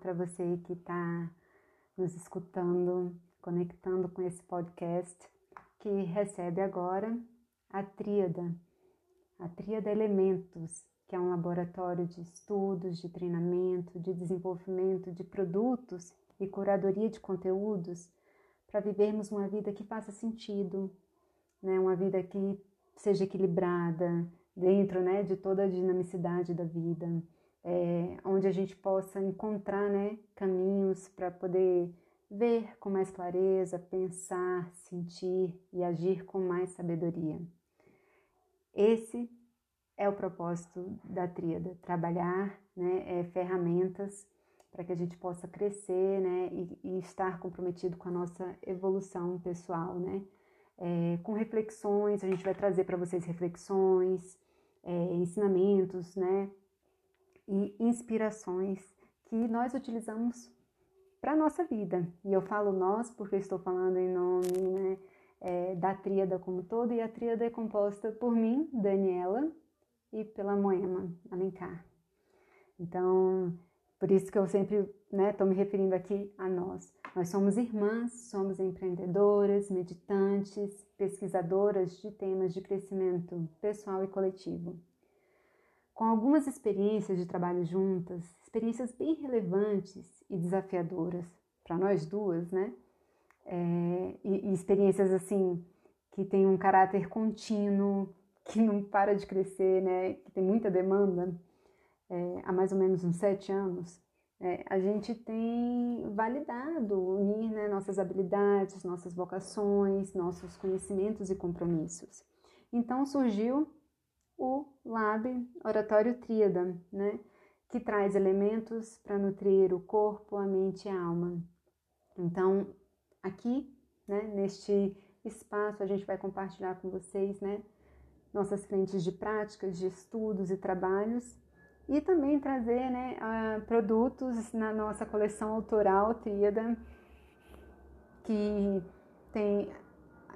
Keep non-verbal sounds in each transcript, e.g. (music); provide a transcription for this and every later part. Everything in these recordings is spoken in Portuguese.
para você que está nos escutando, conectando com esse podcast, que recebe agora a Tríada, a Tríada Elementos, que é um laboratório de estudos, de treinamento, de desenvolvimento de produtos e curadoria de conteúdos para vivermos uma vida que faça sentido, né? uma vida que seja equilibrada dentro né, de toda a dinamicidade da vida, é, onde a gente possa encontrar né, caminhos para poder ver com mais clareza, pensar, sentir e agir com mais sabedoria. Esse é o propósito da tríada, trabalhar né, é, ferramentas para que a gente possa crescer né, e, e, estar comprometido com a nossa evolução pessoal, né? É, com reflexões, a gente vai trazer para vocês reflexões, é, ensinamentos, né? E inspirações que nós utilizamos para a nossa vida. E eu falo nós porque estou falando em nome né, é, da tríada como todo, e a tríada é composta por mim, Daniela, e pela Moema Alencar. Então, por isso que eu sempre estou né, me referindo aqui a nós. Nós somos irmãs, somos empreendedoras, meditantes, pesquisadoras de temas de crescimento pessoal e coletivo. Com algumas experiências de trabalho juntas, experiências bem relevantes e desafiadoras para nós duas, né? É, e, e experiências assim que têm um caráter contínuo, que não para de crescer, né? Que tem muita demanda, é, há mais ou menos uns sete anos, é, a gente tem validado, unir né, nossas habilidades, nossas vocações, nossos conhecimentos e compromissos. Então surgiu o Lab Oratório Tríada, né, que traz elementos para nutrir o corpo, a mente e a alma. Então, aqui, né, neste espaço, a gente vai compartilhar com vocês né, nossas frentes de práticas, de estudos e trabalhos, e também trazer né, produtos na nossa coleção autoral Tríada, que tem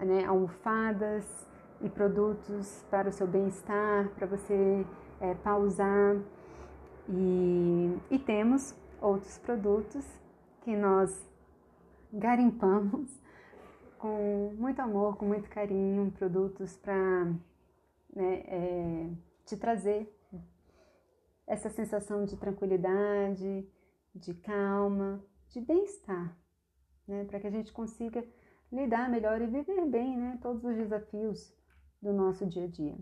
né, almofadas e produtos para o seu bem-estar, para você é, pausar. E, e temos outros produtos que nós garimpamos (laughs) com muito amor, com muito carinho, produtos para né, é, te trazer essa sensação de tranquilidade, de calma, de bem-estar, né? para que a gente consiga lidar melhor e viver bem né? todos os desafios do nosso dia a dia.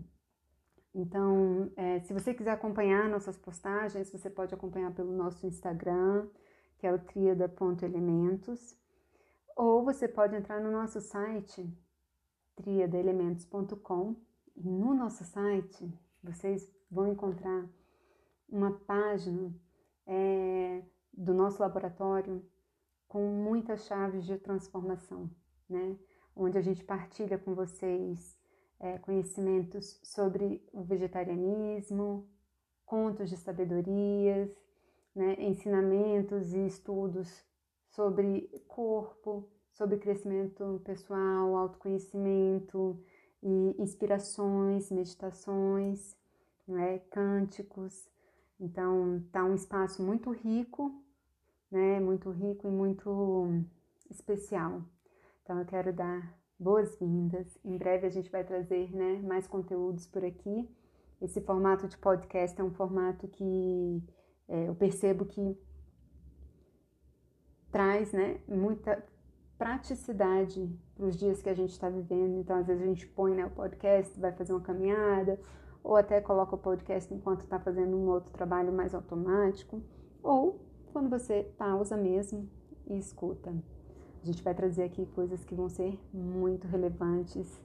Então, é, se você quiser acompanhar nossas postagens, você pode acompanhar pelo nosso Instagram, que é o triada.elementos, ou você pode entrar no nosso site, triadaelementos.com, e no nosso site vocês vão encontrar uma página é, do nosso laboratório com muitas chaves de transformação, né? Onde a gente partilha com vocês é, conhecimentos sobre o vegetarianismo, contos de sabedorias, né? ensinamentos e estudos sobre corpo, sobre crescimento pessoal, autoconhecimento e inspirações, meditações, né? cânticos. Então, tá um espaço muito rico, né? Muito rico e muito especial. Então, eu quero dar boas-vindas. Em breve a gente vai trazer, né, mais conteúdos por aqui. Esse formato de podcast é um formato que é, eu percebo que traz, né, muita praticidade para os dias que a gente está vivendo. Então, às vezes a gente põe né, o podcast, vai fazer uma caminhada, ou até coloca o podcast enquanto está fazendo um outro trabalho mais automático, ou quando você pausa mesmo e escuta. A gente vai trazer aqui coisas que vão ser muito relevantes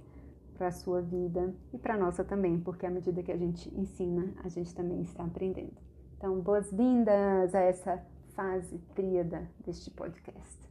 para a sua vida e para a nossa também, porque à medida que a gente ensina, a gente também está aprendendo. Então, boas-vindas a essa fase tríada deste podcast.